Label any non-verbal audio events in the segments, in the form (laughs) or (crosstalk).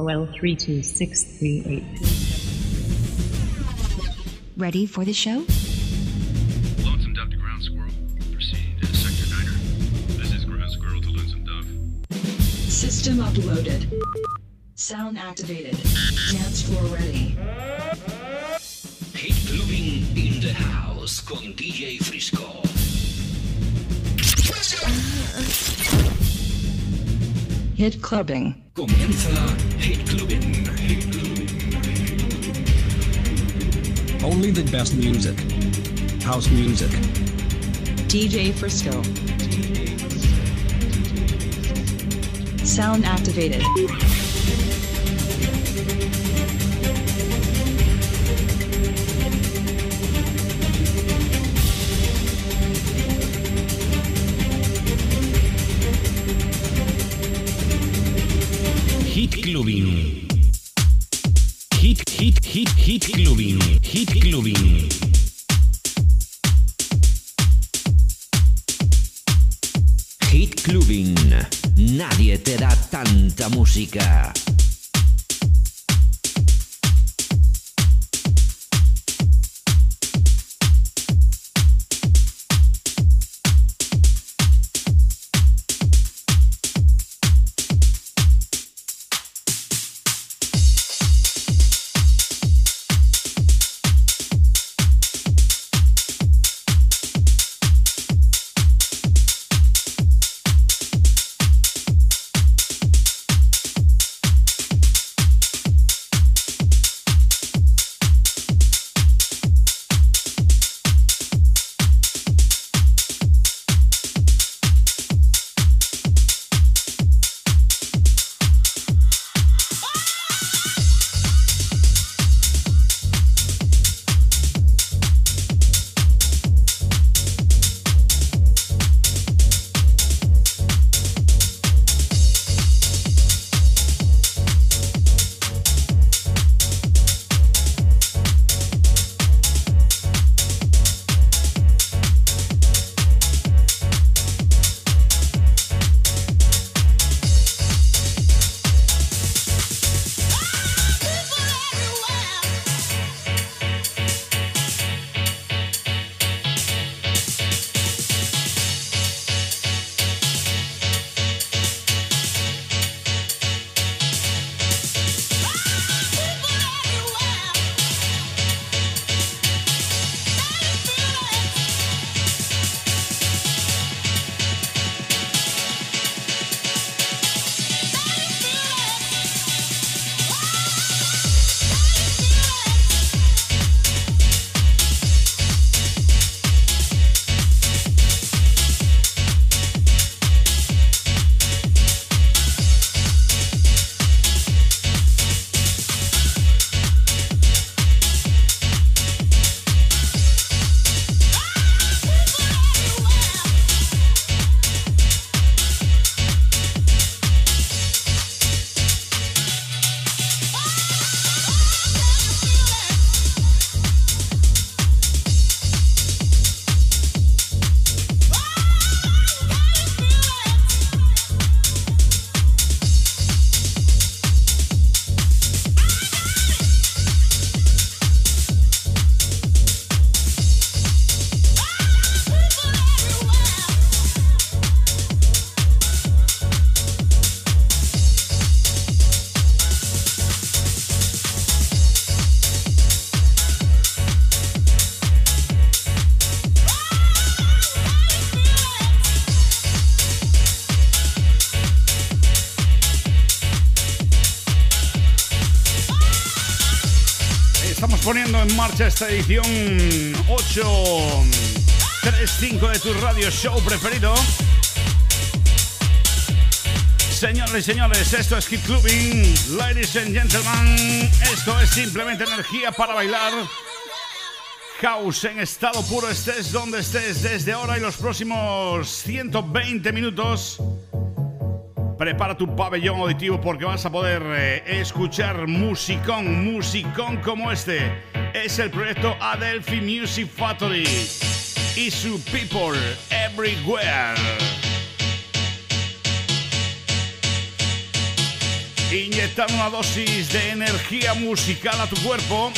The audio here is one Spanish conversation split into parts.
OL32638. Ready for the show? Lonesome Dove to Ground Squirrel. Proceeding to Sector Niner. This is Ground Squirrel to Lonesome Dove. System uploaded. Sound activated. Dance floor ready. Hit Clubbing in the House con DJ Frisco. Uh, uh. Hit clubbing. Comienza Hit Clubbing. Hit Clubbing. Only the best music. House music. DJ Frisco. Sound activated. Hit Clubbing. Hit, hit, hit, hit Clubbing. Hit Clubbing. Hit Clubbing. Nadie te da tanta música. Marcha esta edición 835 de tu radio show preferido. Señores y señores, esto es Keep Clubbing. Ladies and gentlemen, esto es simplemente energía para bailar. House en estado puro, estés donde estés desde ahora y los próximos 120 minutos. Prepara tu pabellón auditivo porque vas a poder eh, escuchar musicón, musicón como este. Es el proyecto Adelphi Music Factory y su People Everywhere. inyectando una dosis de energía musical a tu cuerpo.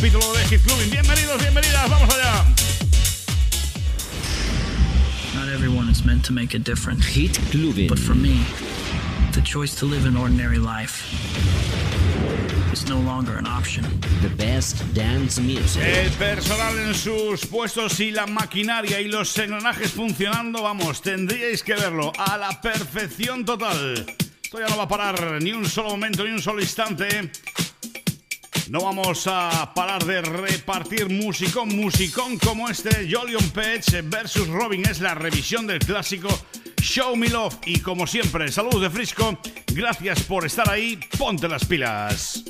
Capítulo de Hit Clubbing. Bienvenidos, bienvenidas, vamos allá. Not everyone is meant to make a difference. Hit Clubbing. But for me, the choice to live an ordinary life is no longer an option. The best dance music. El personal en sus puestos y la maquinaria y los engranajes funcionando, vamos, tendríais que verlo a la perfección total. Esto ya no va a parar ni un solo momento, ni un solo instante. No vamos a parar de repartir musicón, musicón como este. Jolion Page versus Robin es la revisión del clásico Show Me Love. Y como siempre, saludos de Frisco. Gracias por estar ahí. Ponte las pilas.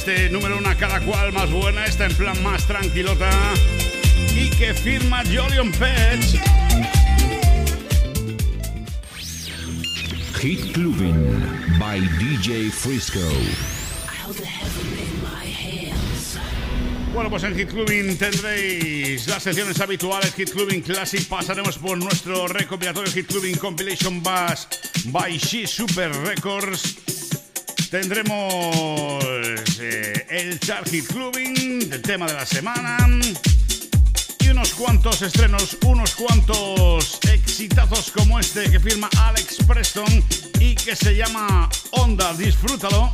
Este número una cada cual más buena, esta en plan más tranquilota y que firma Jolion Pets. Hit Clubbing by DJ Frisco. Bueno, pues en Hit Clubbing tendréis las secciones habituales Hit Clubbing Classic. Pasaremos por nuestro recopilatorio Hit Clubbing Compilation Bass by She Super Records. Tendremos el Chart Hit Clubbing, el tema de la semana. Y unos cuantos estrenos, unos cuantos exitazos como este que firma Alex Preston y que se llama Onda. Disfrútalo.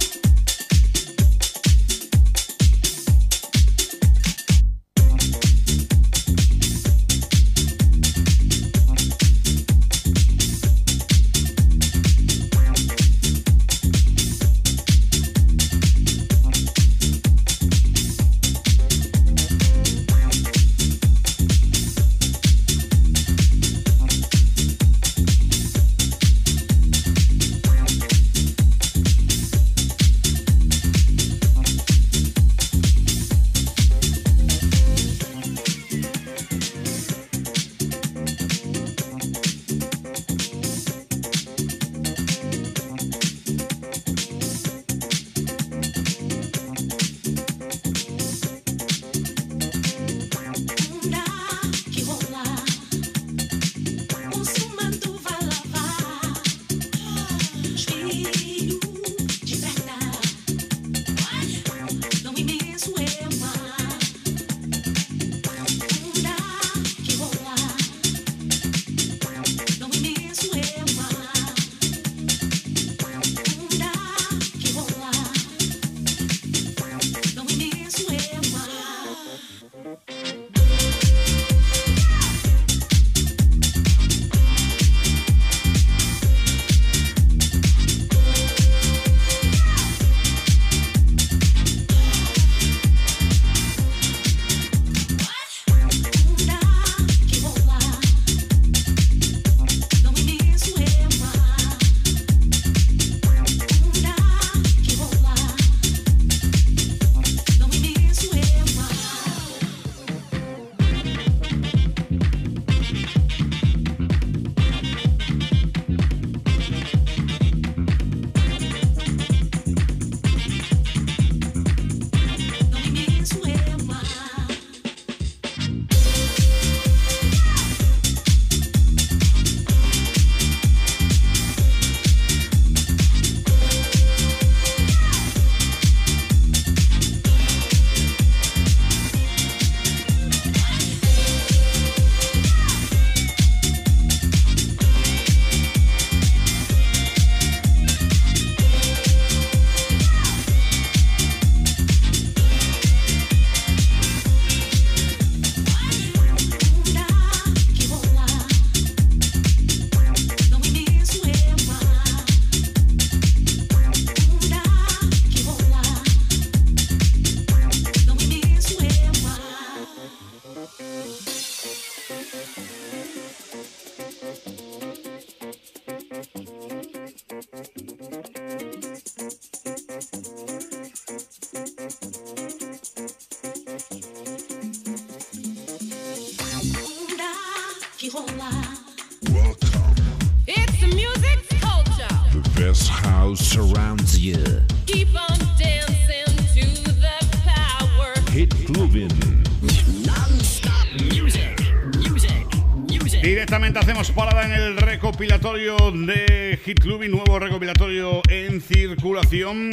Hit Club y nuevo recopilatorio en circulación,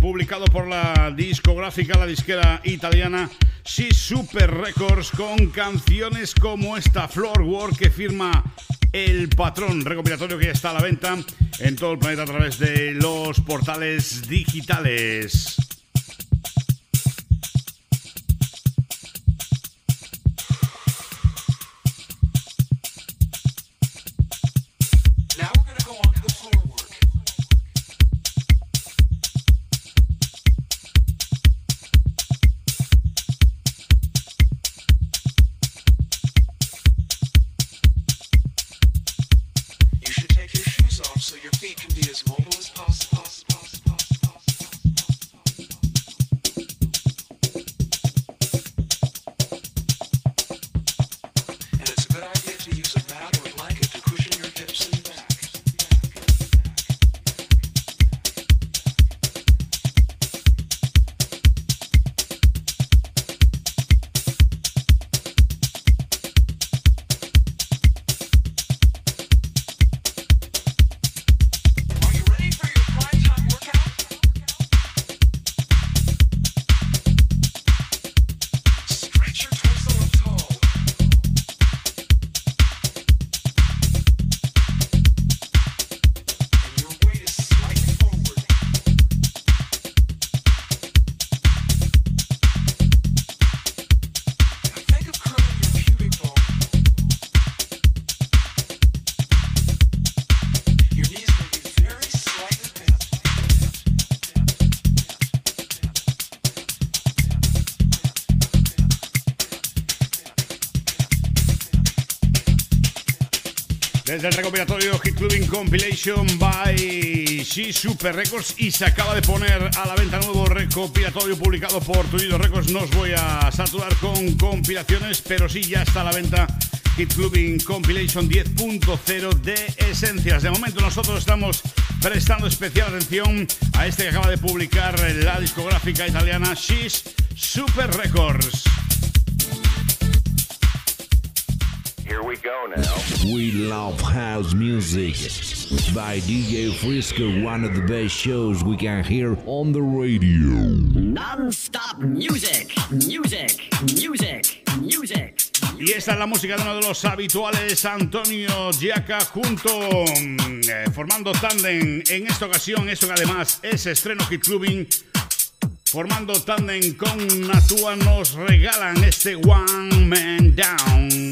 publicado por la discográfica, la disquera italiana Si Super Records, con canciones como esta Floor Work que firma El Patrón, recopilatorio que ya está a la venta en todo el planeta a través de los portales digitales. Desde el recopilatorio Hit Clubbing Compilation by She Super Records y se acaba de poner a la venta nuevo recopilatorio publicado por Tuido Records. No os voy a saturar con compilaciones, pero sí ya está a la venta Hit Clubbing Compilation 10.0 de esencias. De momento nosotros estamos prestando especial atención a este que acaba de publicar la discográfica italiana She's Super Records. We love house music by DJ Frisco, one of the best shows we can hear on the radio. Non-stop music, music, music, music. Y esta es la música de uno de los habituales, Antonio Giaca, junto, eh, formando tándem en esta ocasión, eso que además es estreno Hit Clubbing, formando tándem con Natua, nos regalan este One Man Down.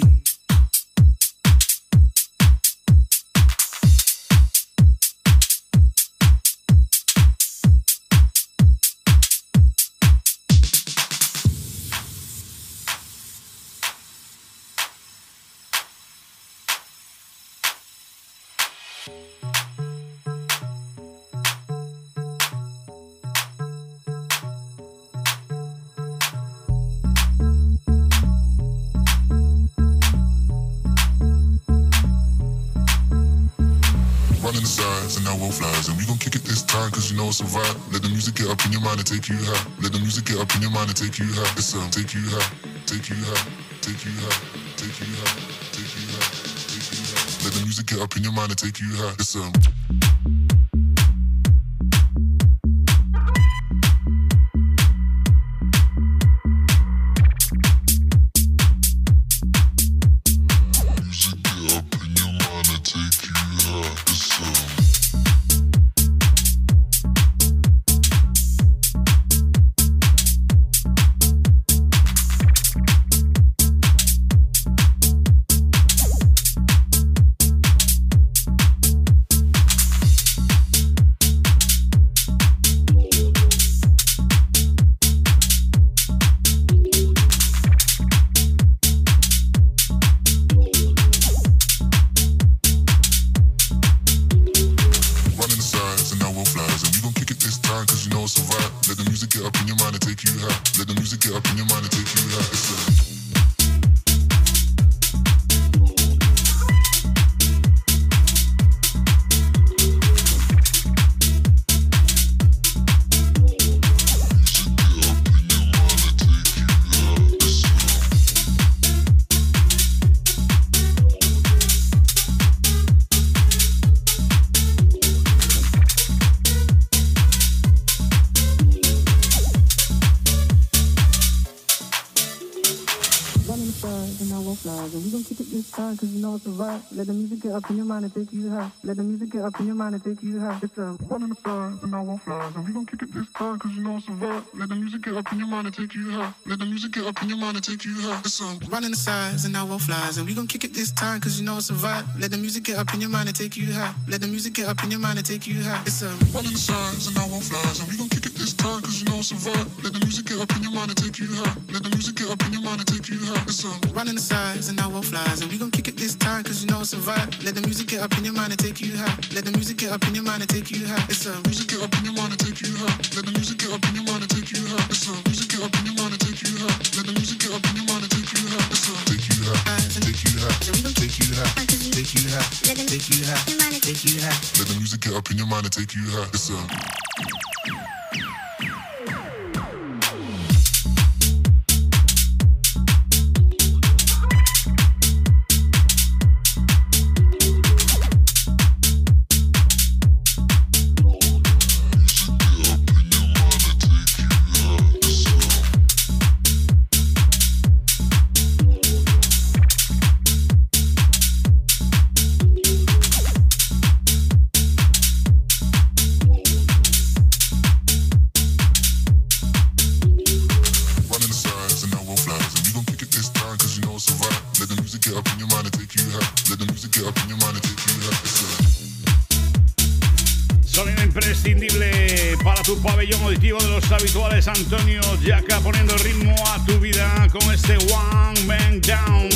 It's a. Let the music get up in your mind and take you high. Let the music get up in your mind and take you high. It's um, take you high, take you high, take you high, take you high, take you high, take you high. Let the music get up in your mind and take you high. It's um. up in your mind and take you high. It's a one in the stars and I won't fly. And we gon' kick it this time cause you know it's a vibe. Let the music get up in your mind and take you high. Let the music get up in your mind and take you high. It's a one in the sides and I won't flies. And we gon' kick it this time cause you know it's a vibe. Let the music get up in your mind and take you high. Let the music get up in your mind and take you high. It's a one in the sides and I won't flies. And we gon' kick it this time cause you know it's a vibe. Let the music get up in your mind and take you high. Let the music get up in your mind and take you high. It's a one in the sides and I won't flies. And we gon' kick it this time cause you know it's a vibe. Let the music get up in your mind and take you high. Let the music get up in your mind and take you high. It's a music get up in your mind and take you high. Let the music get up in your mind and take you high. It's a music get up in your mind and take you high. Let the music get up in your mind and take you high. It's a take you high, take you high, take you high, take you high, take you high, take you high. Let the music get up in your mind and take you high. It's a auditivo de los habituales Antonio Yaca poniendo ritmo a tu vida con este One Man Down.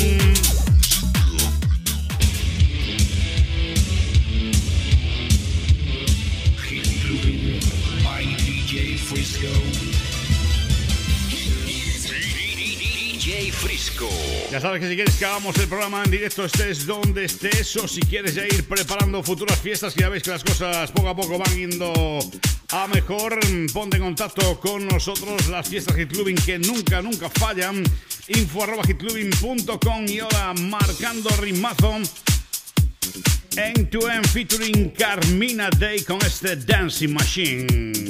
Ya sabes que si quieres que hagamos el programa en directo, estés donde estés, o si quieres ya ir preparando futuras fiestas, que ya veis que las cosas poco a poco van yendo a mejor, ponte en contacto con nosotros. Las fiestas Clubbing que nunca, nunca fallan. Info arroba y ahora marcando ritmazo. End to end featuring Carmina Day con este Dancing Machine.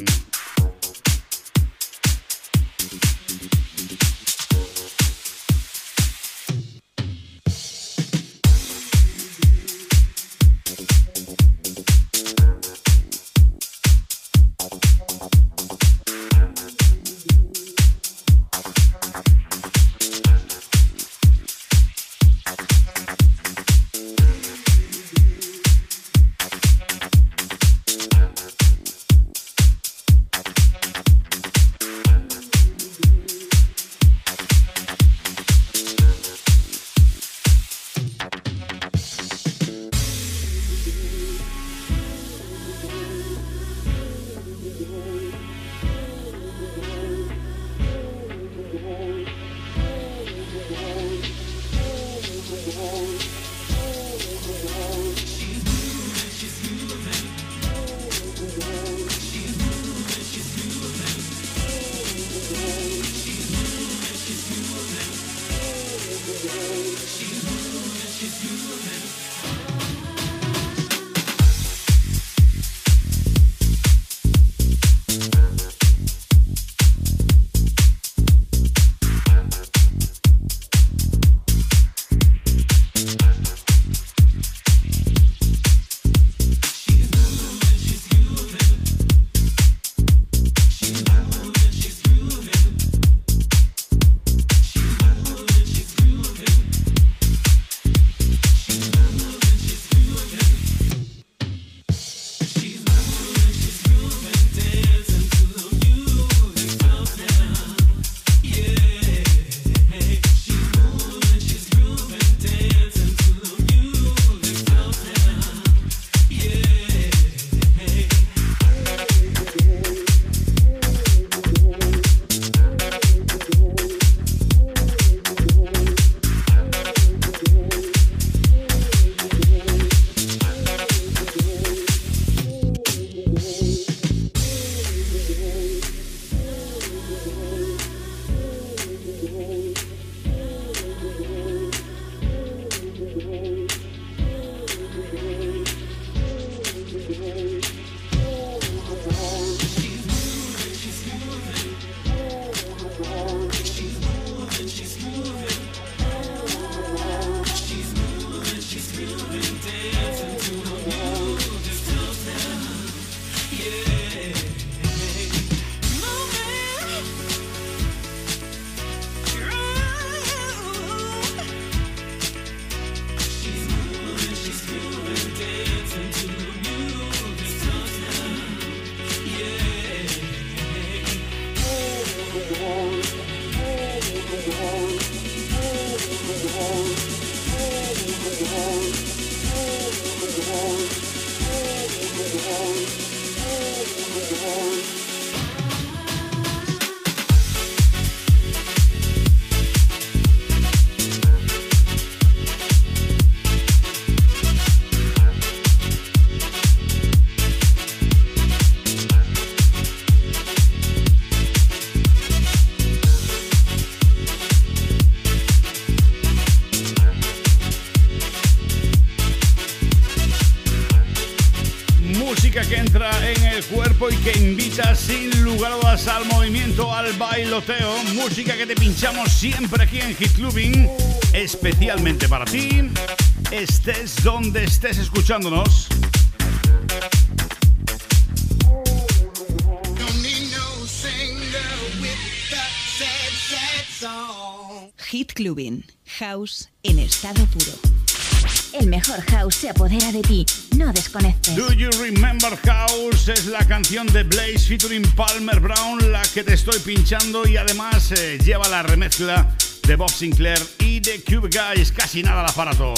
Sin lugar a dudas al movimiento, al bailoteo. Música que te pinchamos siempre aquí en Hit Clubbing, especialmente para ti. Estés donde estés escuchándonos. Hit Clubbing, house en estado puro. El mejor house se apodera de ti. No desconectes. Do You Remember House? Es la canción de Blaze featuring Palmer Brown, la que te estoy pinchando y además eh, lleva la remezcla de Bob Sinclair y de Cube Guys. Casi nada al aparato.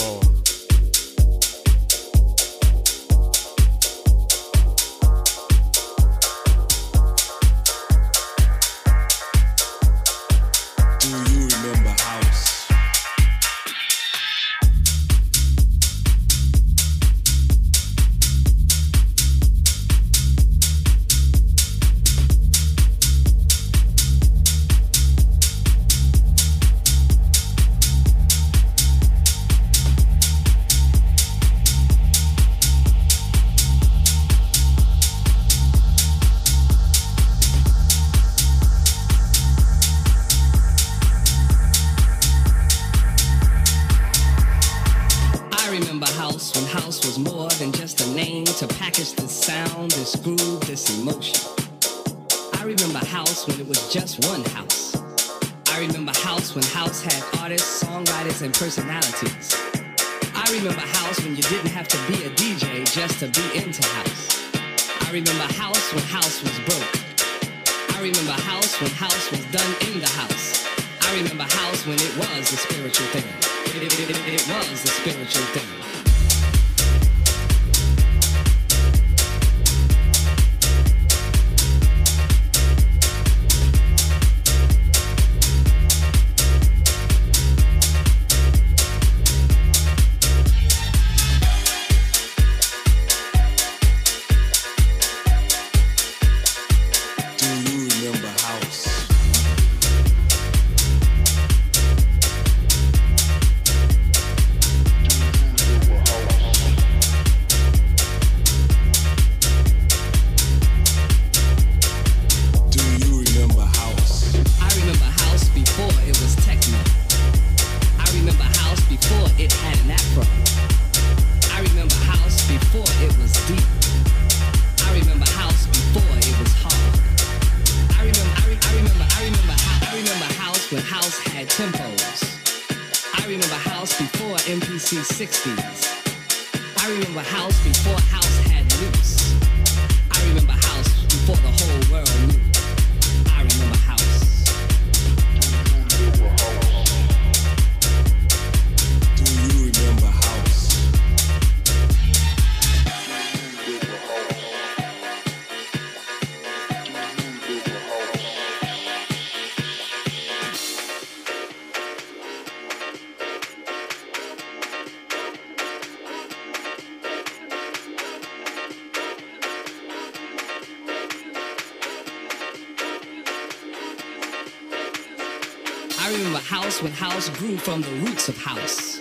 From the roots of house.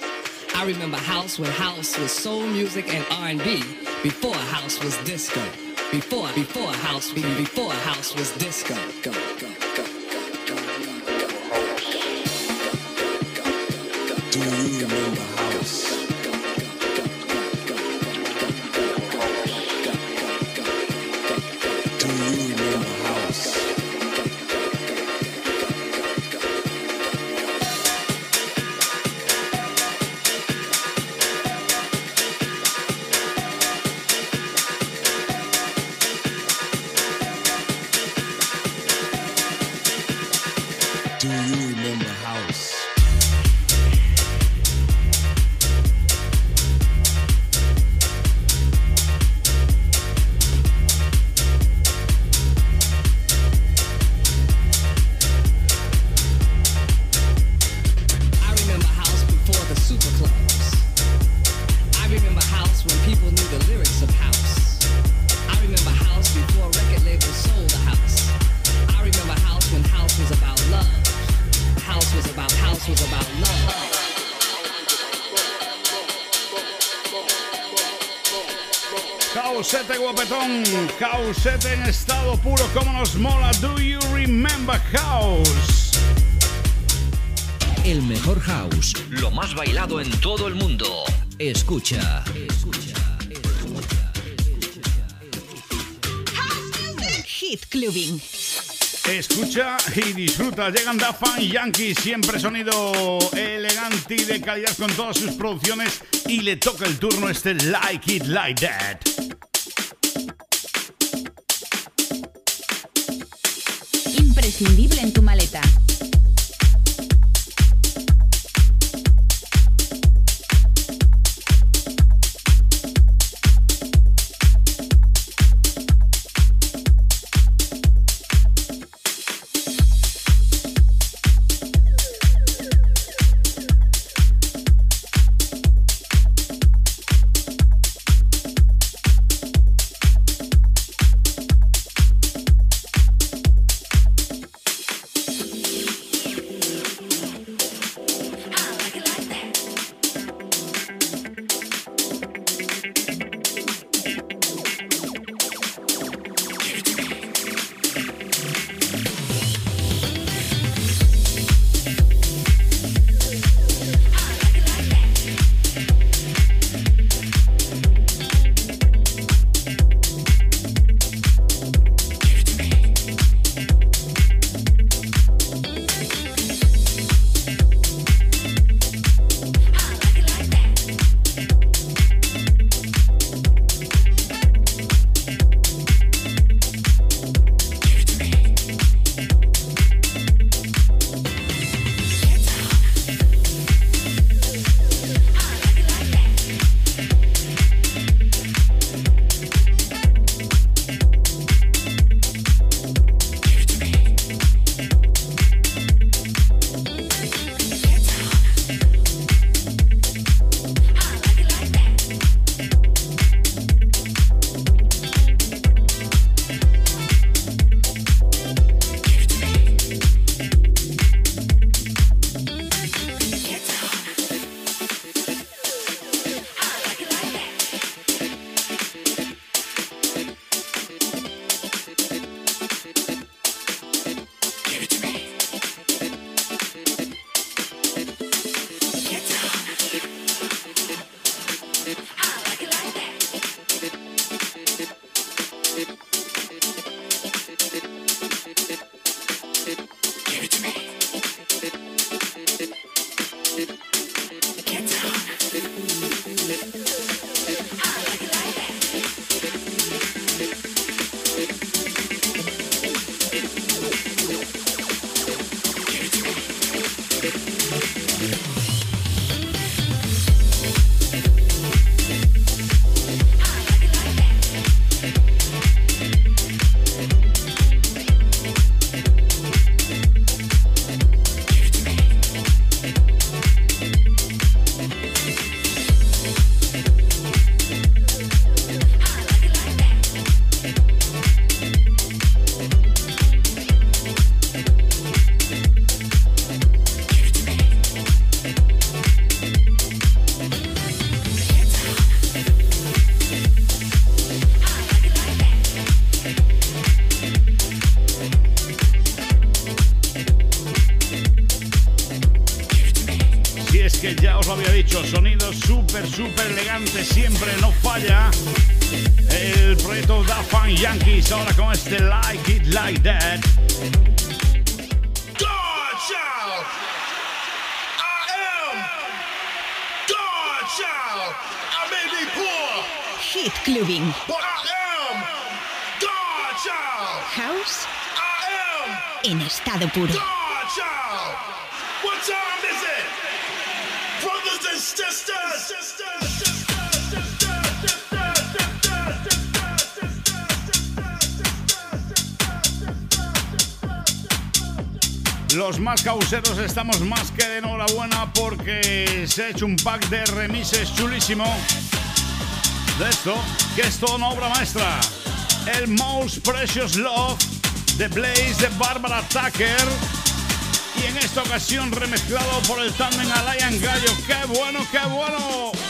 I remember house when house was soul music and R&B before house was disco. Before before house before house was disco. Go go Causete en estado puro, como nos mola. Do you remember house? El mejor house, lo más bailado en todo el mundo. Escucha. Escucha. Hit Clubbing. Escucha y disfruta. Llegan Da Fan Yankee, siempre sonido elegante y de calidad con todas sus producciones. Y le toca el turno este Like It Like That. Imprescindible en tu maleta. Más causeros estamos más que de enhorabuena porque se ha hecho un pack de remises chulísimo de esto, que es toda una obra maestra. El Most Precious Love de Blaze de Barbara Tucker. Y en esta ocasión remezclado por el tándem Alain Gallo. ¡Qué bueno, qué bueno!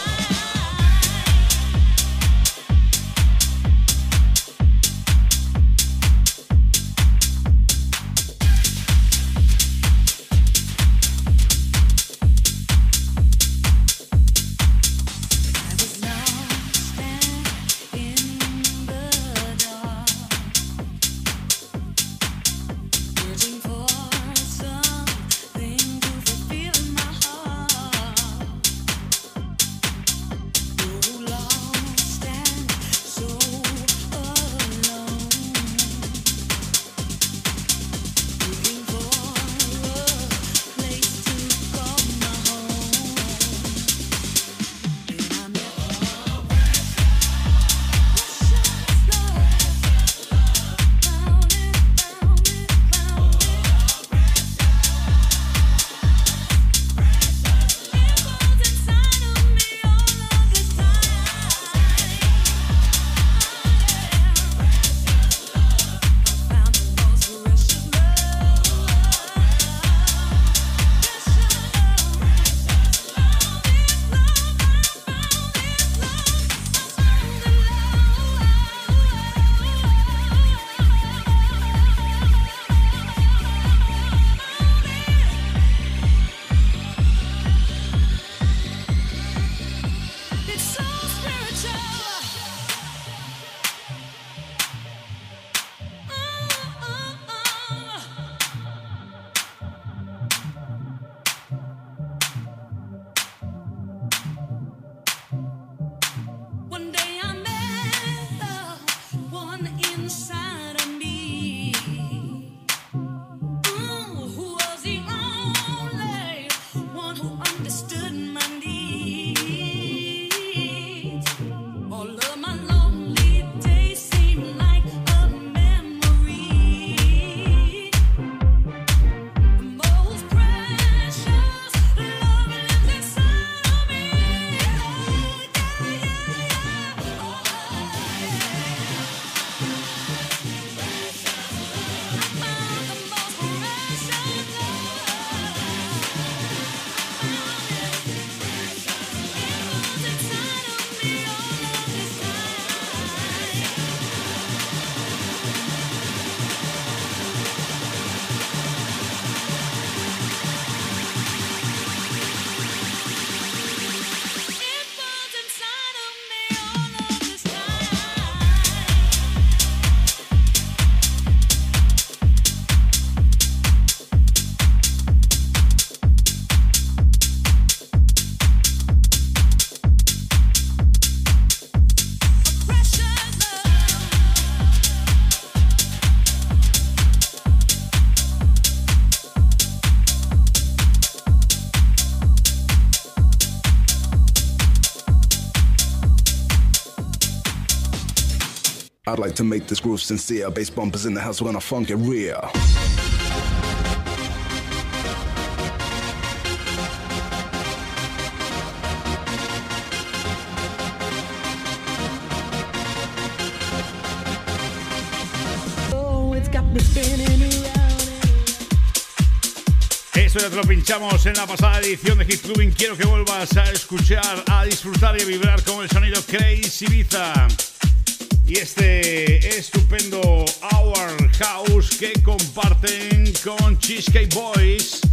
To make this groove sincere. Bass bumpers in the house, we're gonna funk it real. Esto ya te lo pinchamos en la pasada edición de Hit Clubbing. Quiero que vuelvas a escuchar, a disfrutar y a vibrar con el sonido Crazy Ibiza y este estupendo Hour House que comparten con Cheesecake Boys.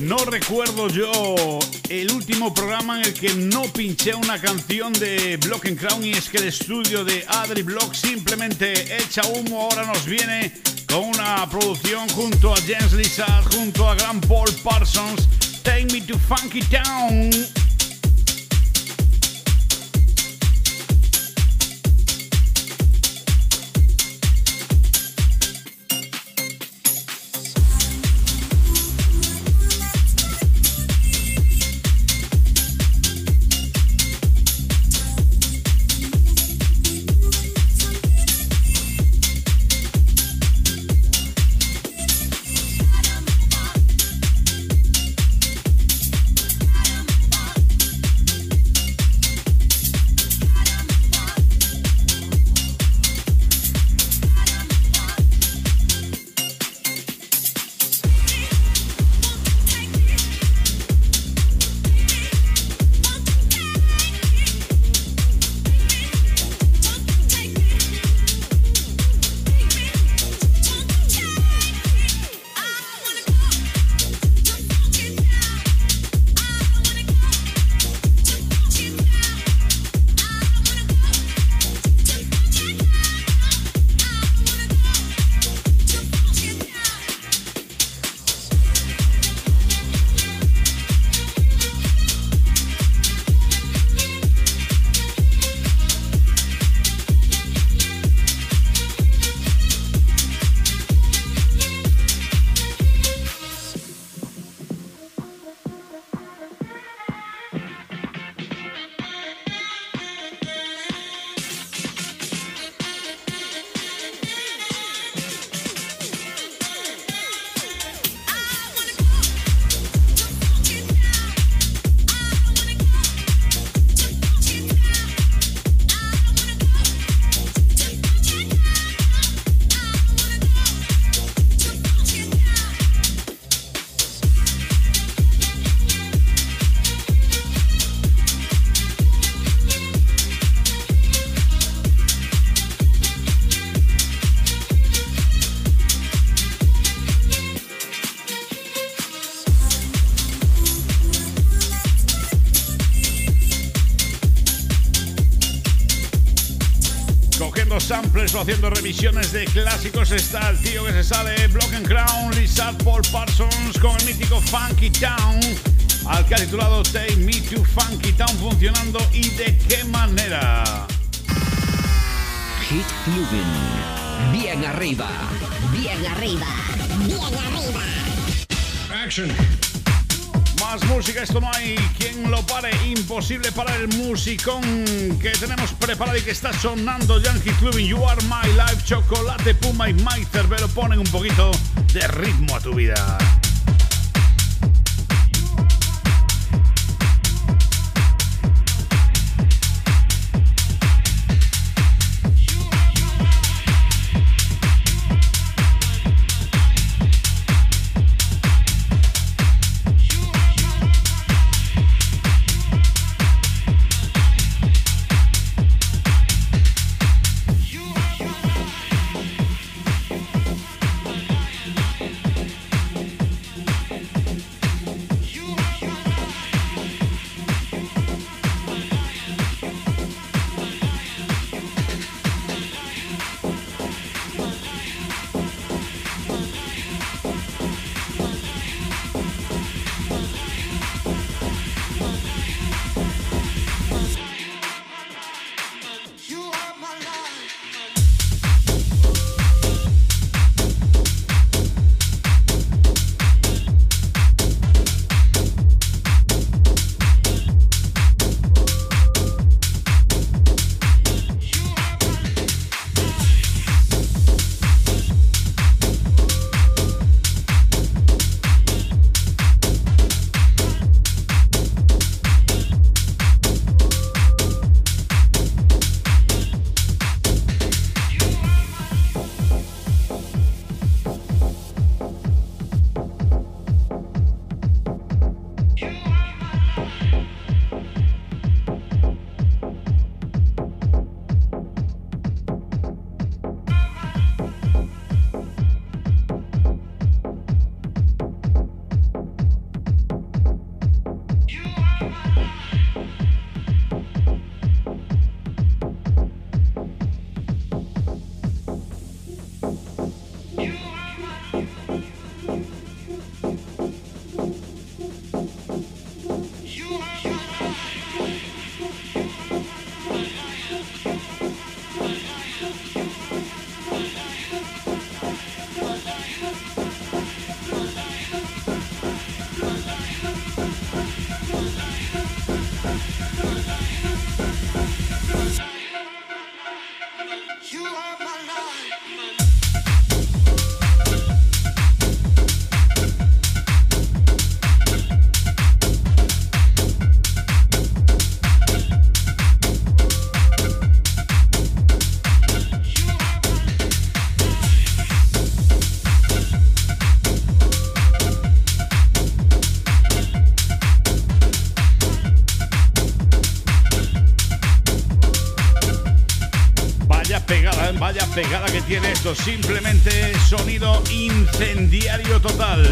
No recuerdo yo el último programa en el que no pinché una canción de Block and Crown y es que el estudio de Adri Block simplemente echa humo. Ahora nos viene con una producción junto a James Lizard, junto a Gran Paul Parsons. Take me to Funky Town. Haciendo revisiones de clásicos está el tío que se sale, Block and Crown, Lizard Paul Parsons con el mítico Funky Town, al que ha titulado Take Me to Funky Town funcionando y de qué manera. Hit Clubbing. Bien arriba. Bien arriba. Bien arriba. Action más música, esto no hay quien lo pare. Imposible para el musicón que tenemos preparado y que está sonando Yankee Clubbing. You are my life, chocolate, puma y Mike Cerbero ponen un poquito de ritmo a tu vida. Simplemente sonido incendiario total.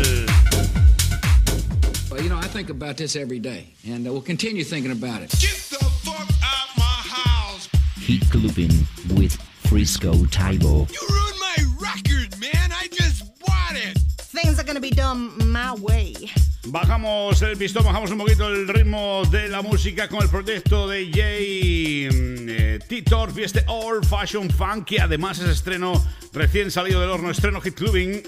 Well, you know, I think about this every day, and we'll continue thinking about it. Get the fuck out my house! Heat Clubbing with Frisco Taibo. You ruined my record, man! I just bought it! Things are gonna be done my way. Bajamos el pistón, bajamos un poquito el ritmo de la música con el proyecto de Jay eh, Titor este All Fashion Funk que además es estreno recién salido del horno, estreno Hit Clubbing.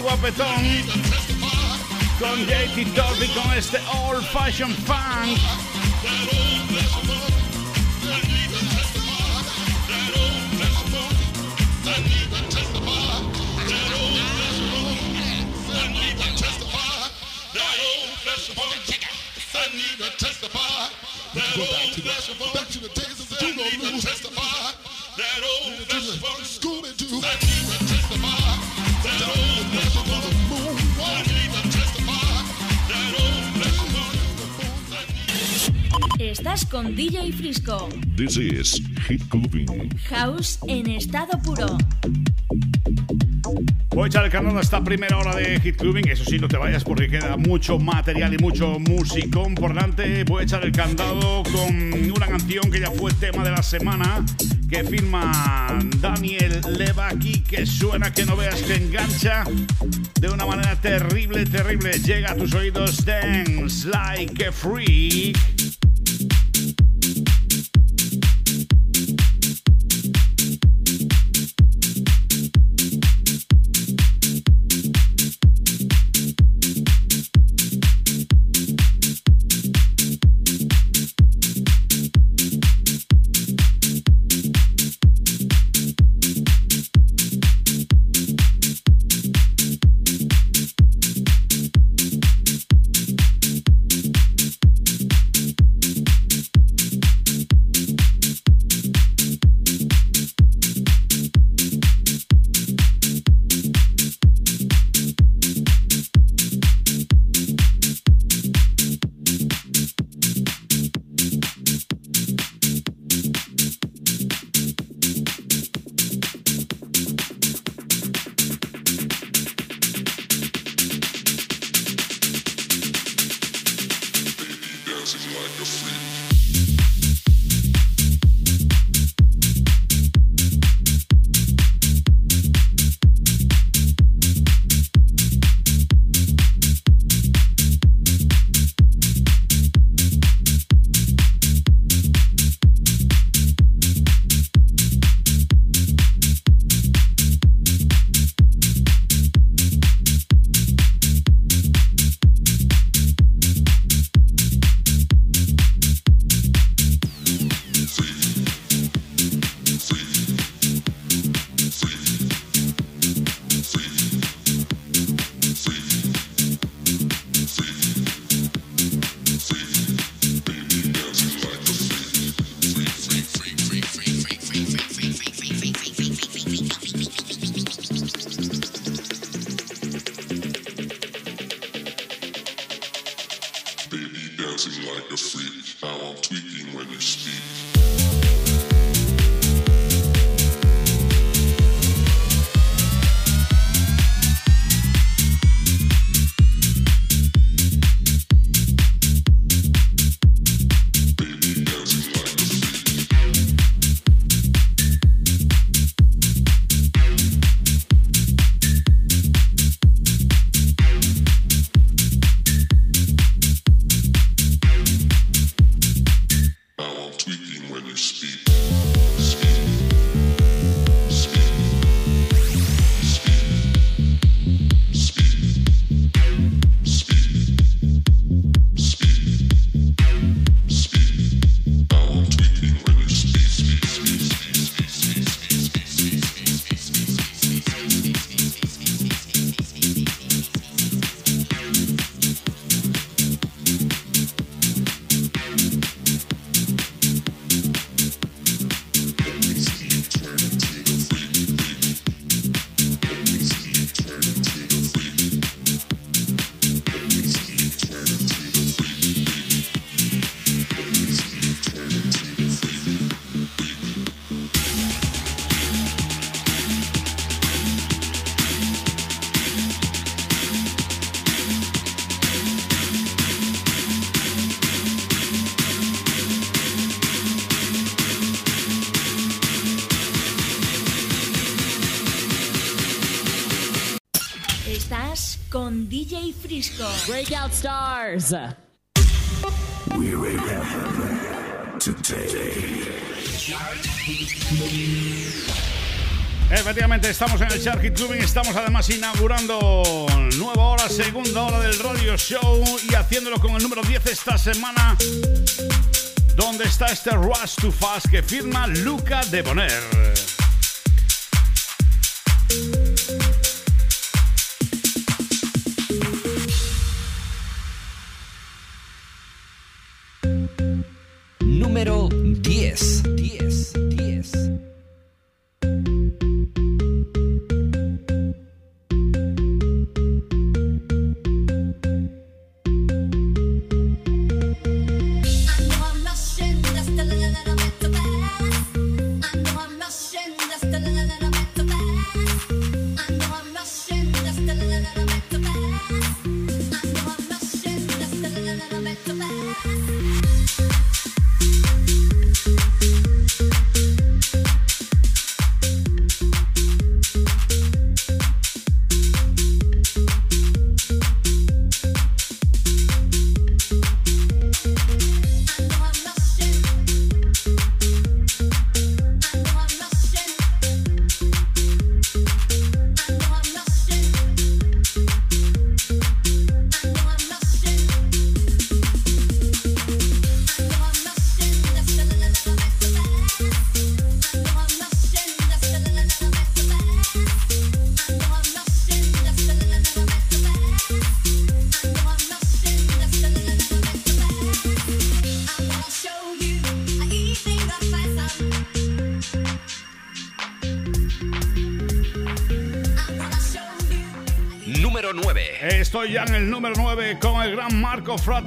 Guapetón, guapetón. Con JT Dolby con este Old Fashion Funk. Con DJ Frisco. This is Hit Clubbing. House en estado puro. Voy a echar el canal a esta primera hora de Hit Clubbing. Eso sí, no te vayas porque queda mucho material y mucho musicón por delante. Voy a echar el candado con una canción que ya fue tema de la semana. Que firma Daniel Levaki. Que suena que no veas que engancha de una manera terrible, terrible. Llega a tus oídos Dance Like a Freak. Breakout Stars. We remember today. Efectivamente, estamos en el Shark Clubbing, estamos además inaugurando nueva hora, segunda hora del radio show y haciéndolo con el número 10 esta semana, donde está este Rush to Fast que firma Luca de Boner.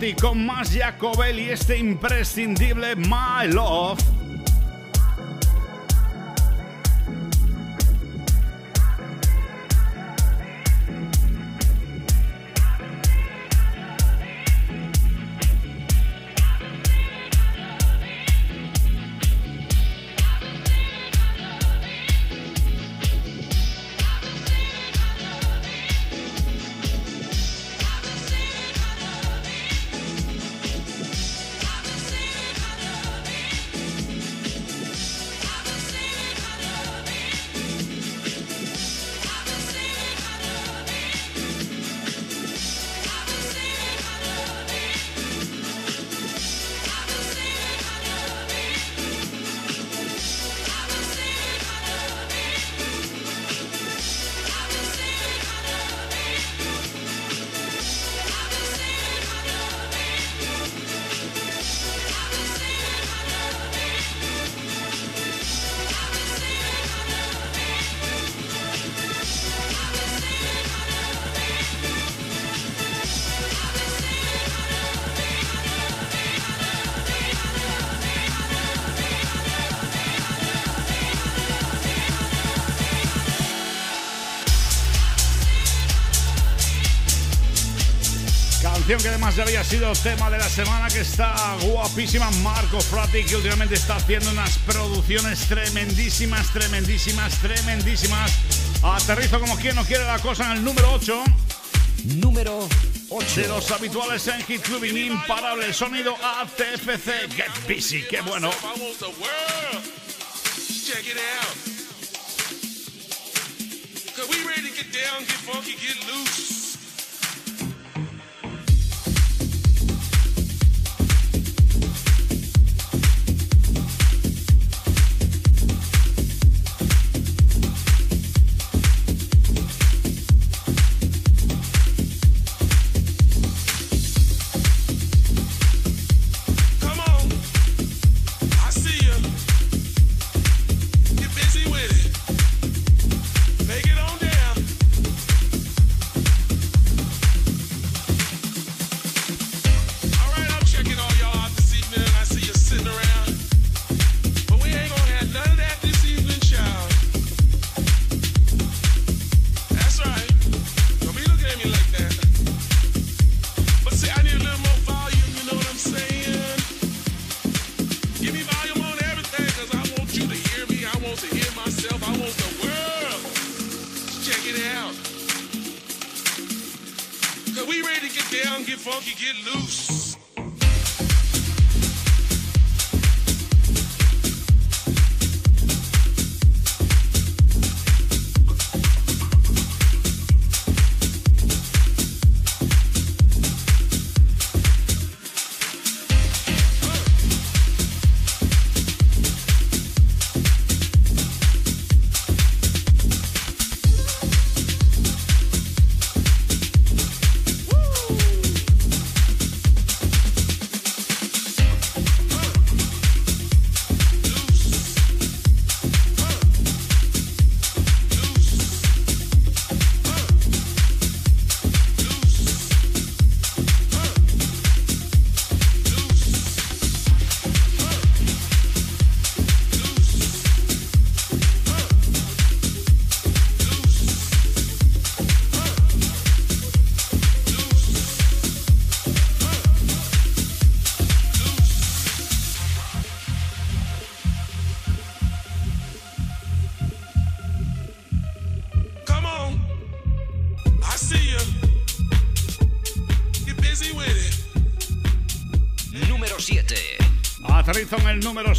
Frati, con más Jacobelli, este imprescindible My Love. Además ya había sido tema de la semana, que está guapísima Marco Frati, que últimamente está haciendo unas producciones tremendísimas, tremendísimas, tremendísimas. Aterrizo como quien no quiere la cosa en el número 8. Número 8. De los habituales en Hit Clubbing, imparable el sonido ATFC. Get busy, qué bueno. Check it out. we ready to get down, get funky, get loose.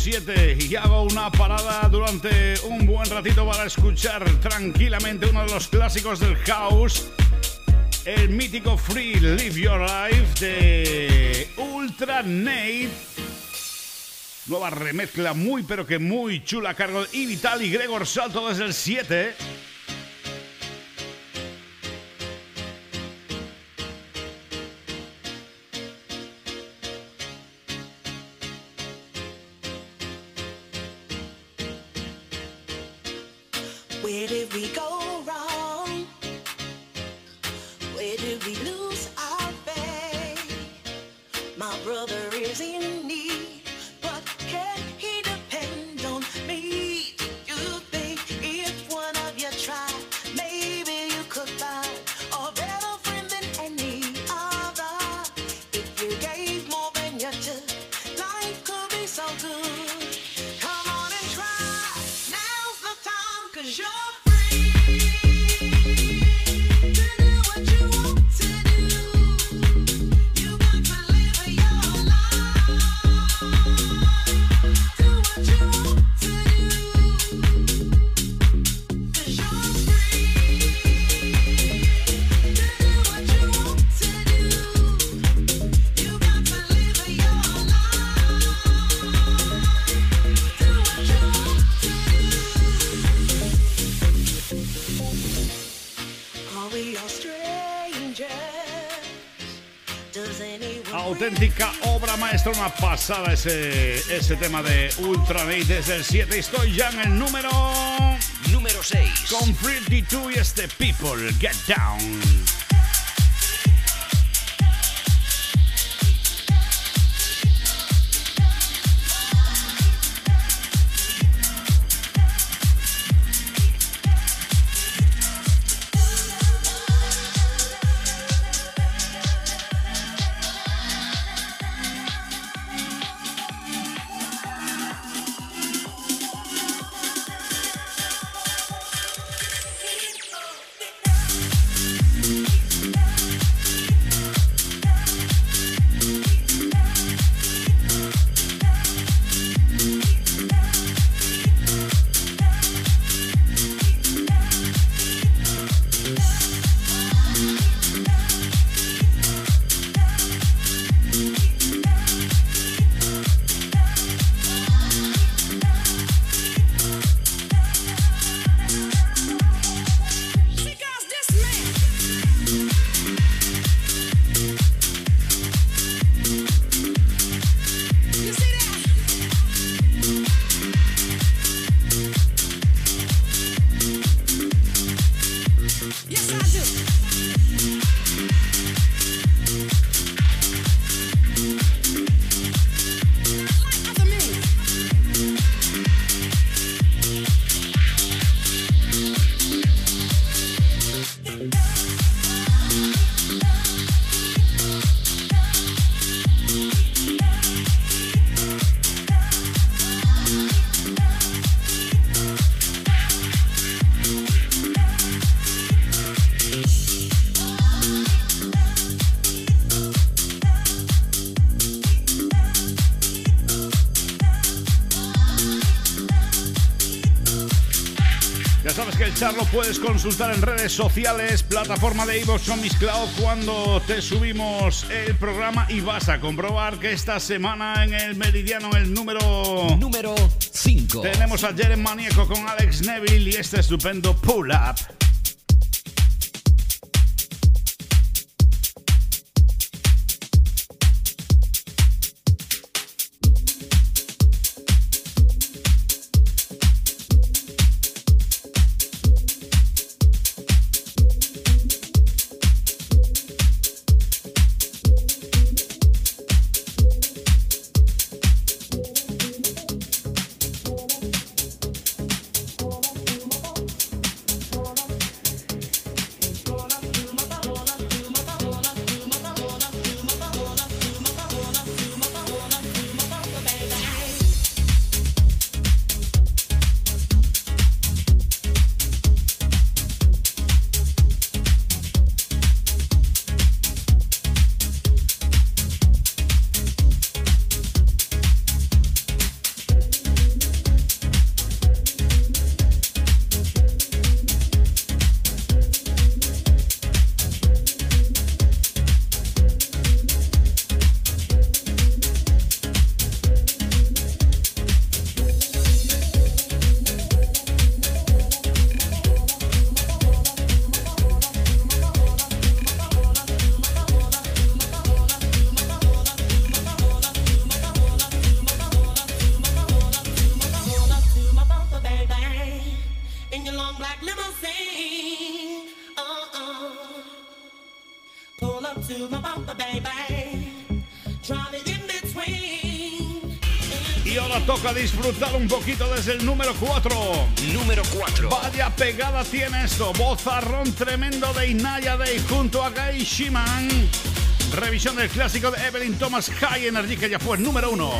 7 y hago una parada durante un buen ratito para escuchar tranquilamente uno de los clásicos del house, el mítico Free Live Your Life de Ultra Nate. Nueva remezcla muy pero que muy chula cargo de Vital y Gregor Salto desde el 7. Pasada ese, ese tema de Ultra desde el 7. Estoy ya en el número... Número 6. Con Pretty 2 y este People Get Down. Puedes consultar en redes sociales, plataforma de Ivo o Miss Cloud cuando te subimos el programa y vas a comprobar que esta semana en el Meridiano, el número... Número 5. Tenemos a Jeren Manieco con Alex Neville y este estupendo Pull Up. Disfrutar un poquito desde el número 4. Número 4. Vaya pegada tiene esto. Bozarrón tremendo de Inaya Day junto a Guy Shiman. Revisión del clásico de Evelyn Thomas High Energy que ya fue número 1.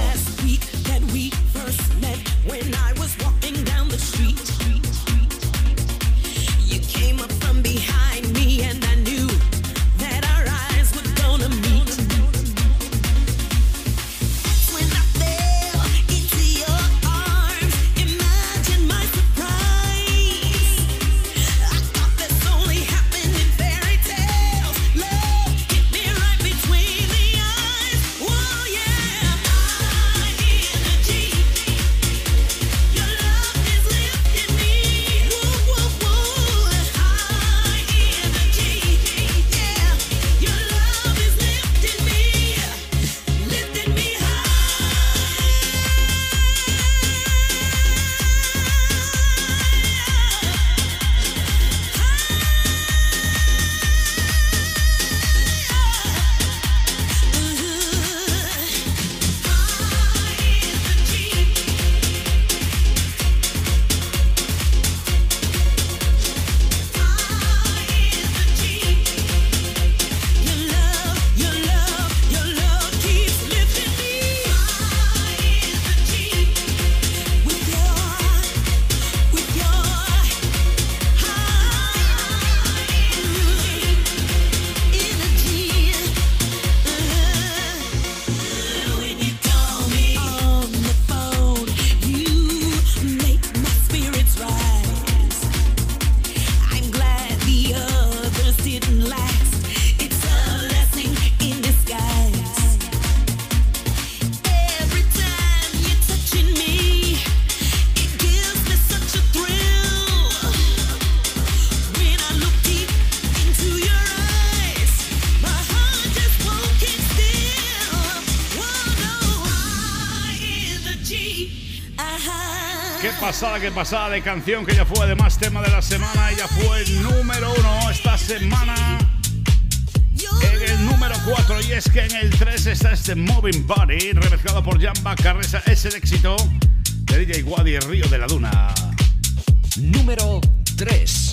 Que de canción que ya fue además tema de la semana. Ella fue el número uno esta semana. En el número 4 y es que en el 3 está este Moving Body remezclado por Jamba Carresa. Es el éxito de DJ Wadi Río de la Duna. Número 3. 3.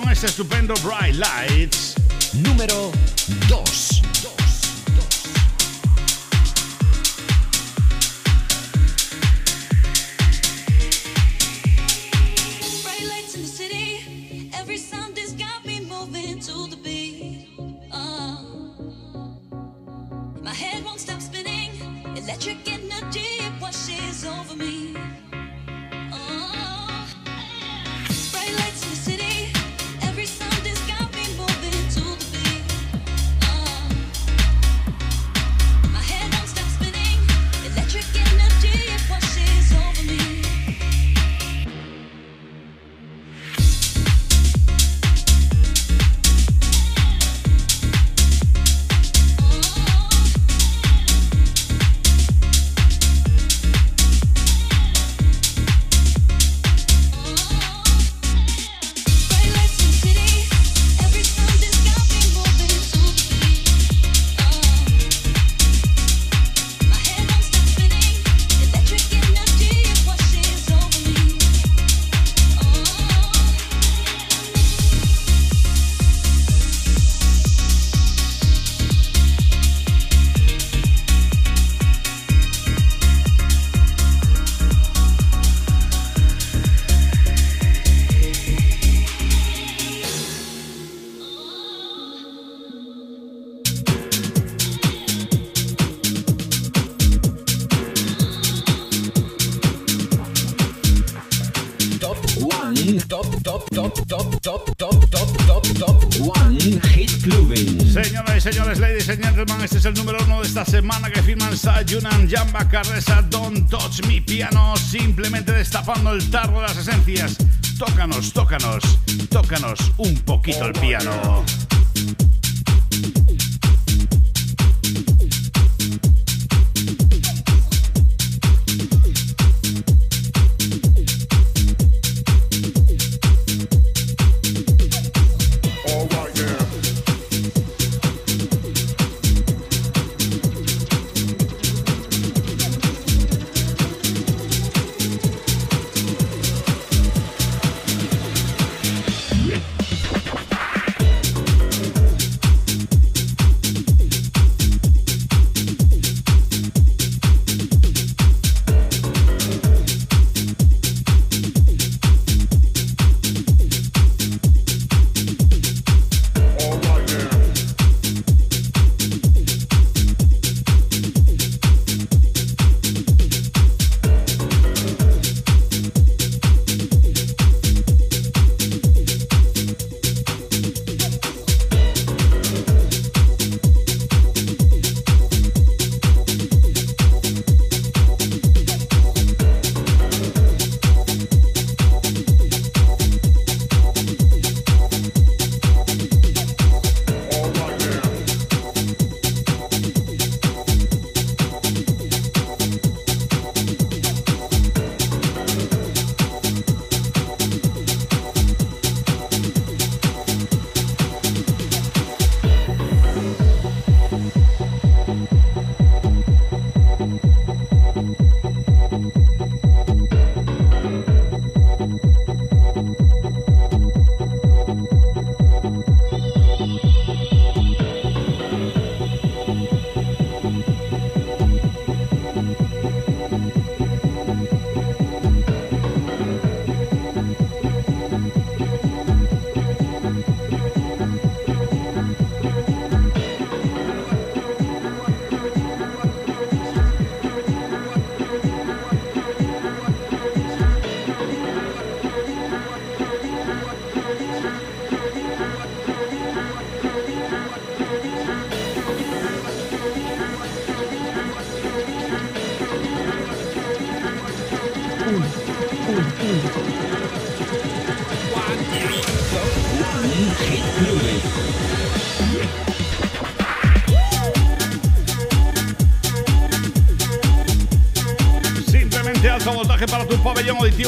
Con este estupendo Bright Lights. Destapando el tarro de las esencias. Tócanos, tócanos, tócanos un poquito el piano.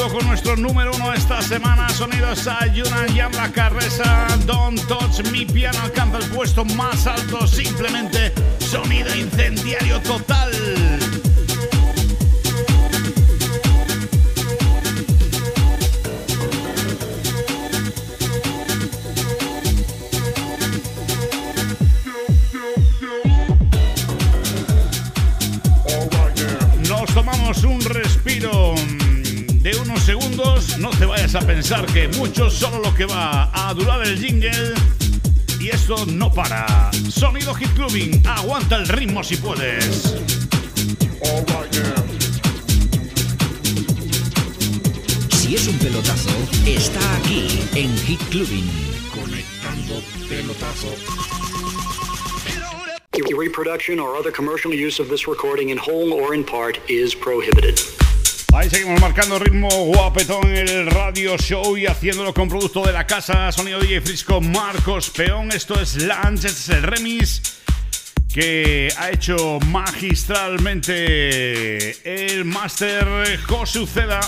Con nuestro número uno esta semana. Sonidos a Yunan la Carresa. Don't touch mi piano alcanza el puesto más alto. Simplemente sonido incendiario total. A pensar que mucho, solo lo que va a durar el jingle. Y esto no para. Sonido Hit Clubbing, aguanta el ritmo si puedes. Si es un pelotazo, está aquí en Hit Clubbing. Conectando pelotazo. Reproduction or other commercial use of this recording in whole or in part is prohibited. Ahí seguimos marcando ritmo guapetón en el radio show y haciéndolo con producto de la casa, sonido DJ Frisco Marcos Peón. Esto es este es el remix que ha hecho magistralmente el máster José Uceda.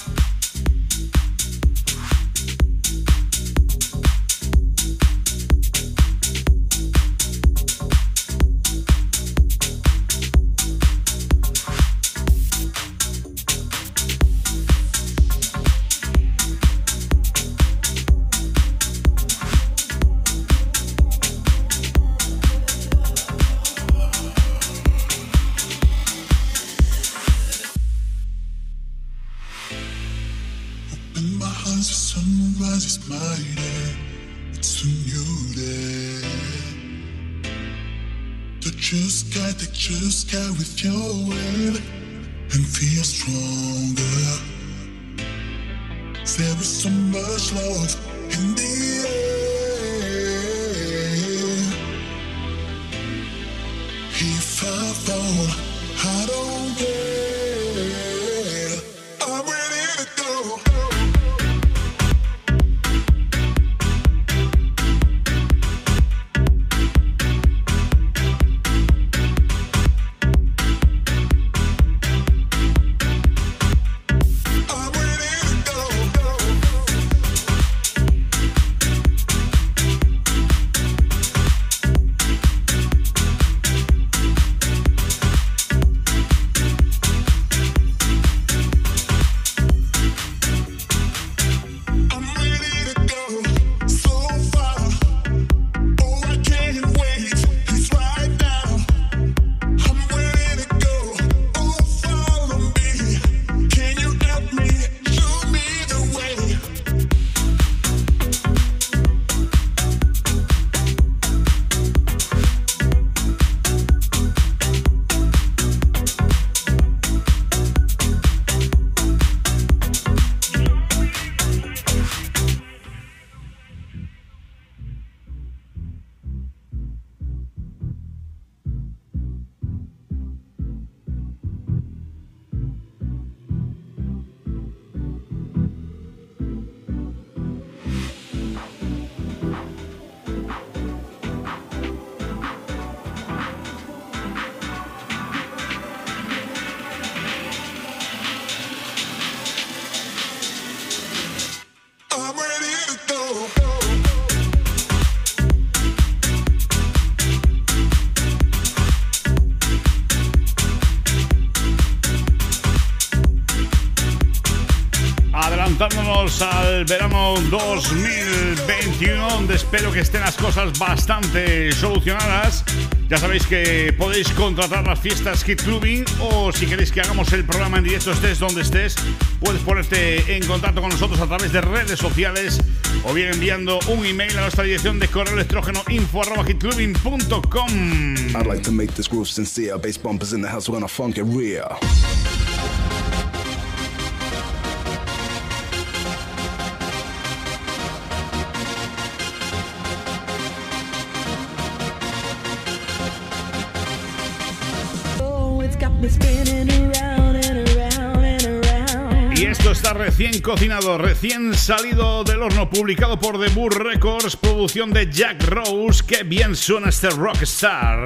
Verano 2021, donde espero que estén las cosas bastante solucionadas. Ya sabéis que podéis contratar las fiestas Hit Clubbing o si queréis que hagamos el programa en directo, estés donde estés, puedes ponerte en contacto con nosotros a través de redes sociales o bien enviando un email a nuestra dirección de correo electrógeno info arroba. I'd like to make this groove sincere. Bass bumpers in the house, funk it real. Cocinado, recién salido del horno, publicado por The Bull Records, producción de Jack Rose. Qué bien suena este rockstar.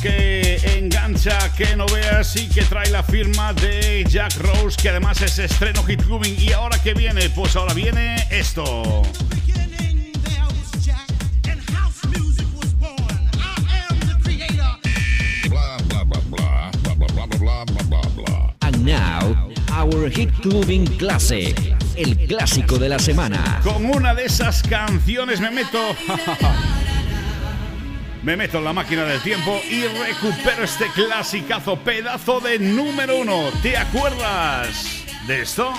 Que engancha, que no veas y que trae la firma de Jack Rose, que además es estreno Hit Clubbing. ¿Y ahora qué viene? Pues ahora viene esto. And now, our hit clubbing classic, el clásico de la semana. Con una de esas canciones me meto. (laughs) Me meto en la máquina del tiempo y recupero este clasicazo, pedazo de número uno. ¿Te acuerdas de esto?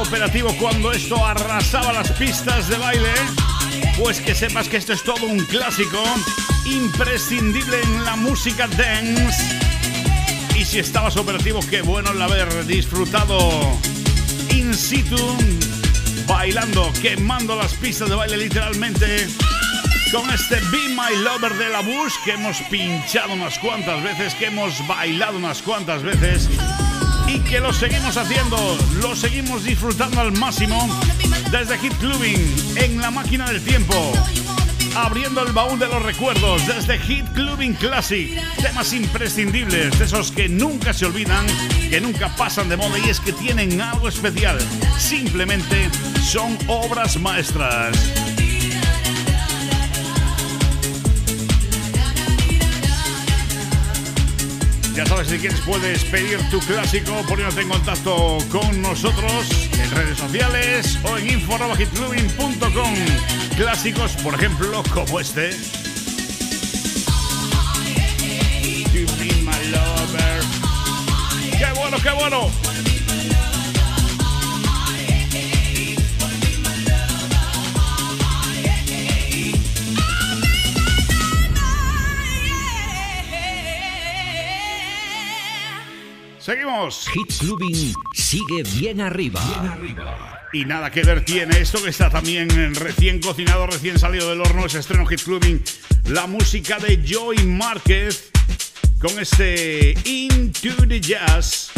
Operativo cuando esto arrasaba las pistas de baile, pues que sepas que esto es todo un clásico imprescindible en la música dance. Y si estabas operativo, qué bueno el haber disfrutado in situ, bailando, quemando las pistas de baile literalmente con este Be My Lover de la Bush que hemos pinchado unas cuantas veces, que hemos bailado unas cuantas veces y que lo seguimos haciendo, lo seguimos disfrutando al máximo desde Hit Clubbing en la máquina del tiempo. abriendo el baúl de los recuerdos desde Hit Clubbing Classic. Temas imprescindibles, de esos que nunca se olvidan, que nunca pasan de moda y es que tienen algo especial. Simplemente son obras maestras. Ya sabes, si quieres puedes pedir tu clásico poniéndote en contacto con nosotros en redes sociales o en info.hitclubing.com. Clásicos, por ejemplo, como este. ¡Qué bueno, qué bueno! Seguimos. Hit Clubbing sigue bien arriba. Y nada que ver tiene esto que está también recién cocinado, recién salido del horno, es estreno Hit Clubbing, la música de Joy Márquez con este Into the Jazz.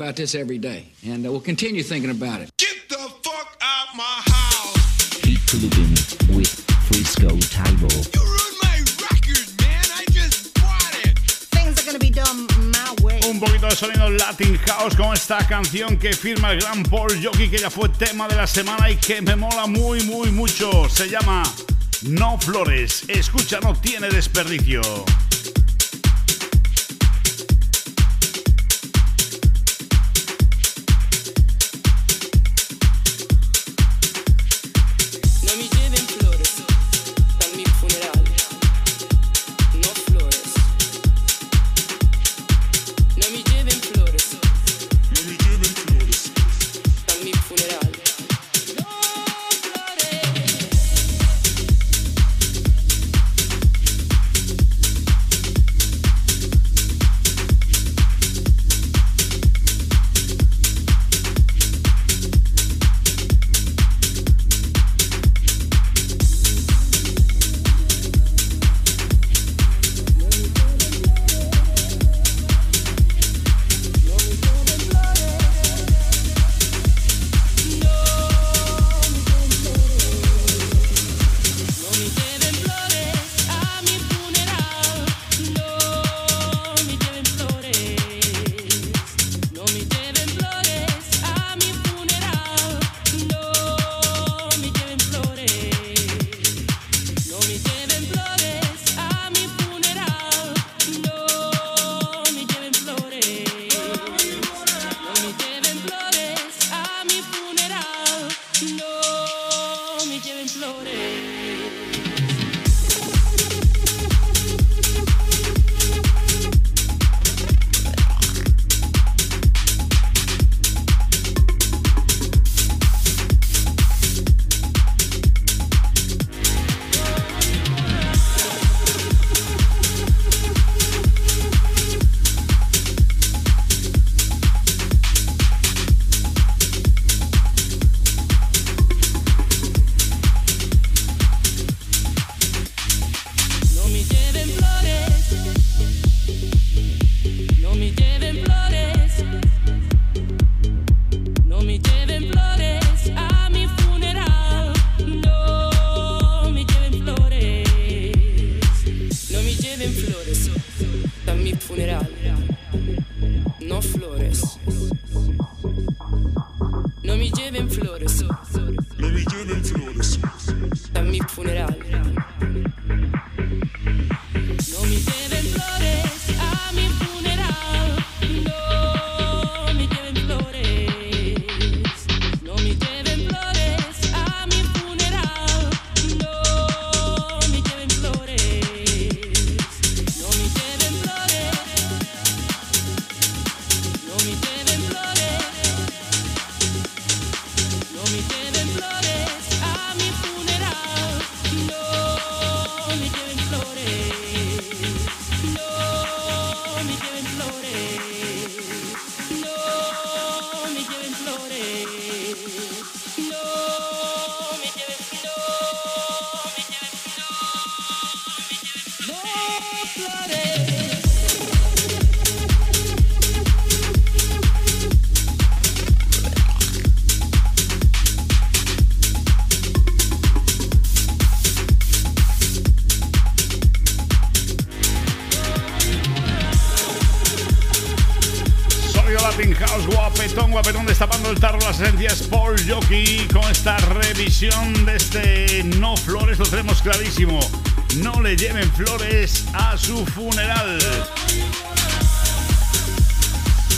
About this every day, and uh, we'll continue thinking about it. Heat Clubbing with Frisco Taibo. de sonido Latin House con esta canción que firma el gran Paul Jockey, que ya fue tema de la semana y que me mola muy, muy mucho. Se llama No Flores. Escucha, no tiene desperdicio. De este No Flores, lo tenemos clarísimo. No le lleven flores a su funeral.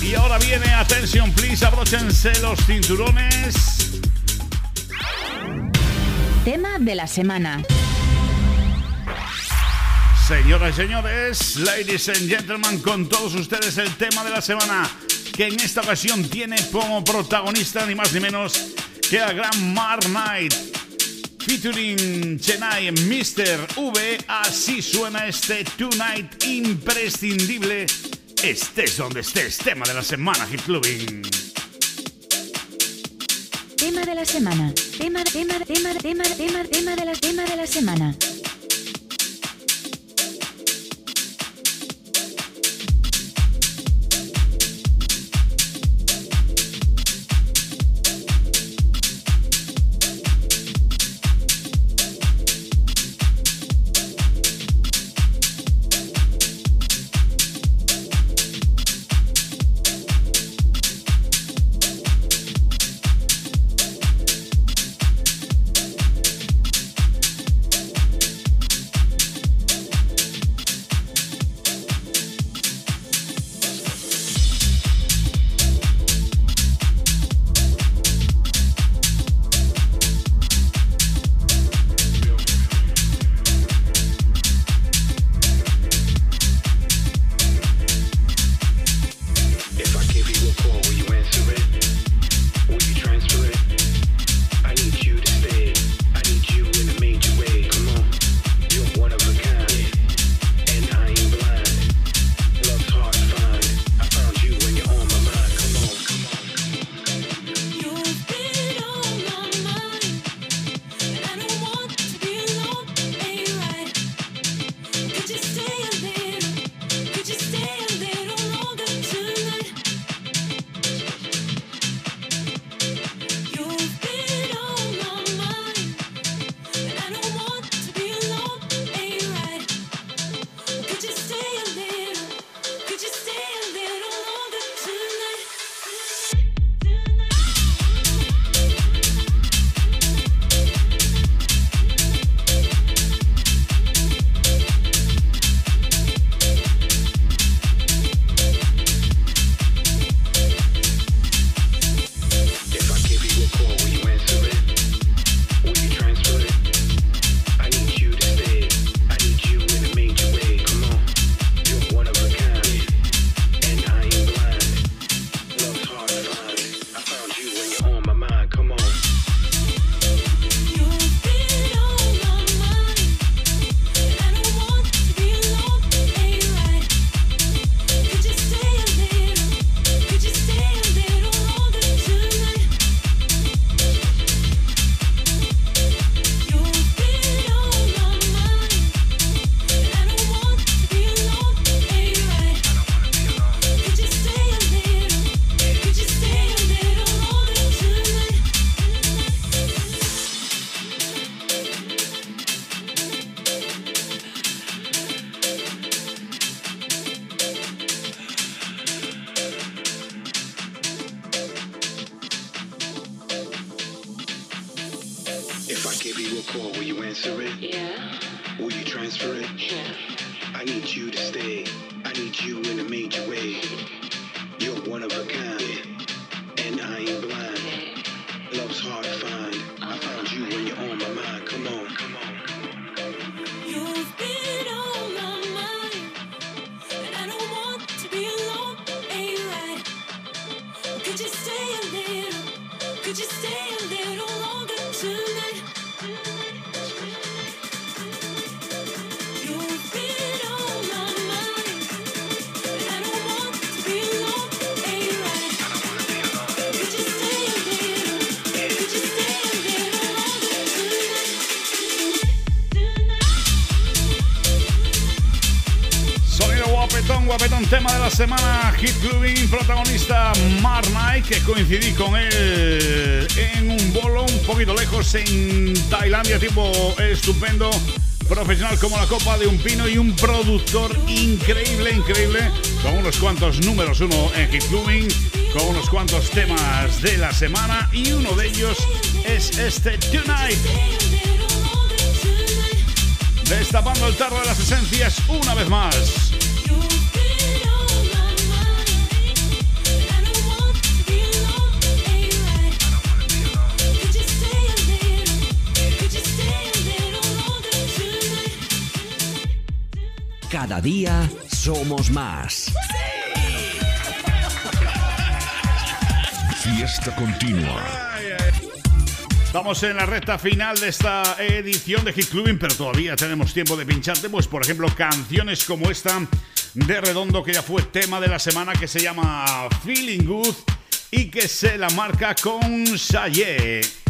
Y ahora viene, atención please, abróchense los cinturones. Tema de la semana. Señoras y señores, ladies and gentlemen, con todos ustedes el tema de la semana que en esta ocasión tiene como protagonista ni más ni menos que a gran Mar Knight. Featuring Chennai Mr. V, así suena este Tonight imprescindible. Estés donde estés, tema de la semana, Hit Clubbing. Tema de la semana, tema, tema, tema, tema, tema, tema de la, tema de la semana. En Tailandia, tipo estupendo, profesional como la copa de un pino y un productor increíble, increíble, con unos cuantos números uno en Hit Clubbing, con unos cuantos temas de la semana y uno de ellos es este Tonight. Destapando el tarro de las esencias una vez más. Cada día somos más. Fiesta continua. Estamos en la recta final de esta edición de Hit Clubbing, pero todavía tenemos tiempo de pincharte, pues por ejemplo, canciones como esta de Redondo, que ya fue tema de la semana, que se llama Feeling Good y que se la marca con Saye.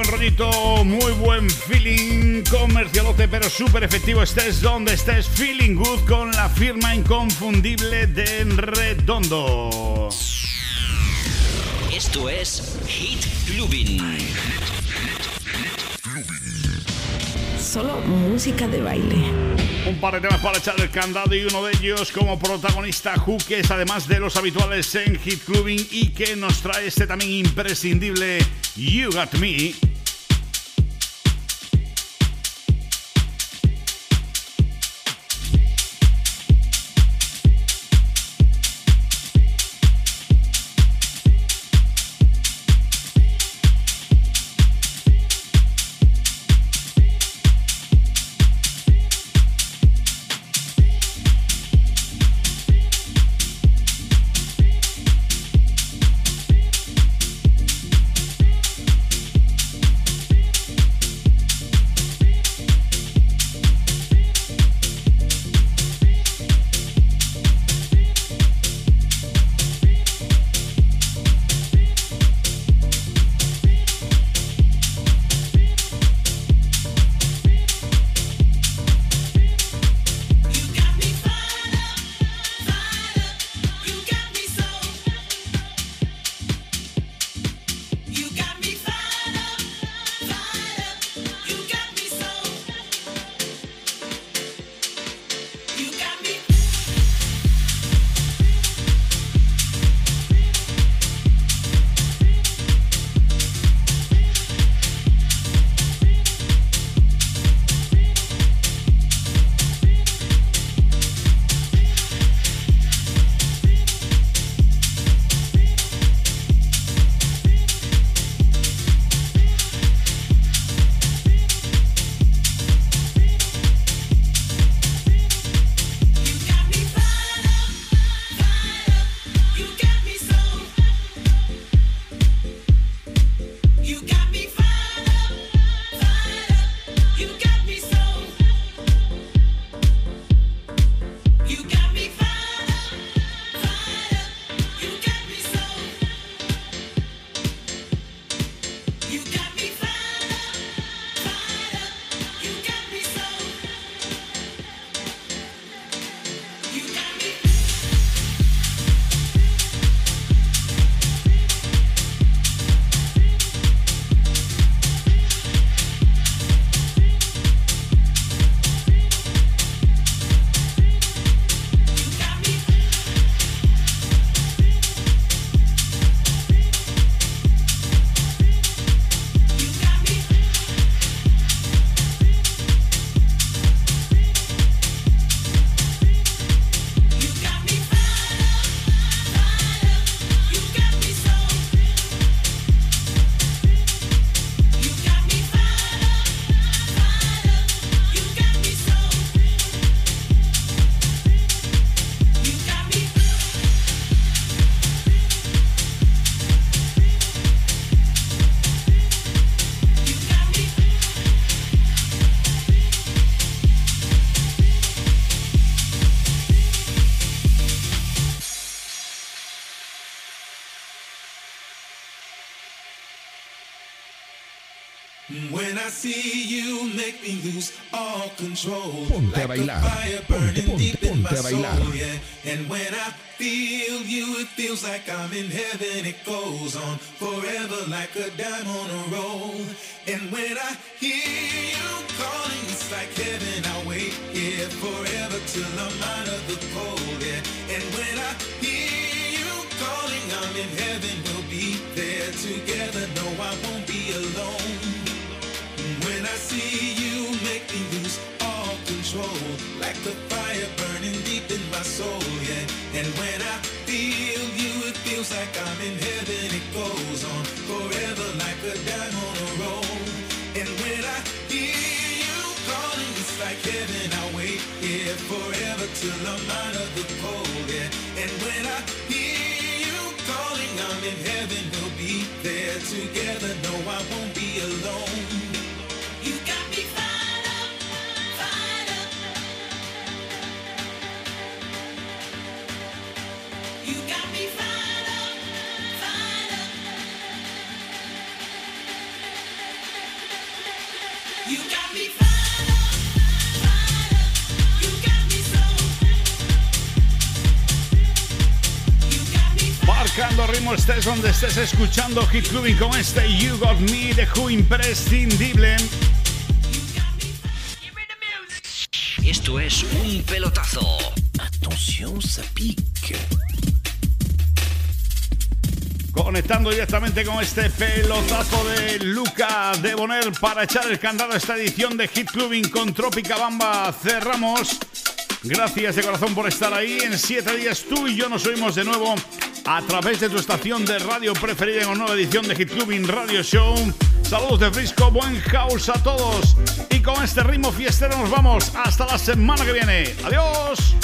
buen rollito, muy buen feeling comercialote, pero súper efectivo. Estés donde estés, feeling good con la firma inconfundible de Redondo. Esto es Hit Clubbing. Solo música de baile. Un par de temas para echar el candado y uno de ellos como protagonista Who, además de los habituales en Hit Clubbing y que nos trae este también imprescindible You Got Me Conectando ritmo, estés donde estés escuchando Hit Clubbing con este You Got Me de Who imprescindible. Esto es un pelotazo. Attention, ça pique. Conectando directamente con este pelotazo de Luca de Boner para echar el candado a esta edición de Hit Clubbing con Trópica Bamba. Cerramos. Gracias de corazón por estar ahí. En siete días tú y yo nos oímos de nuevo a través de tu estación de radio preferida en una nueva edición de Hit Clubbing Radio Show. Saludos de Frisco, buen house a todos. Y con este ritmo fiestero nos vamos hasta la semana que viene. Adiós.